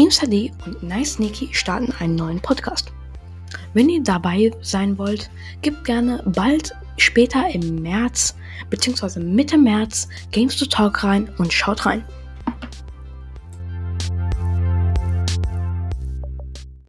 InstaD und Nice Nikki starten einen neuen Podcast. Wenn ihr dabei sein wollt, gebt gerne bald später im März bzw. Mitte März Games to Talk rein und schaut rein.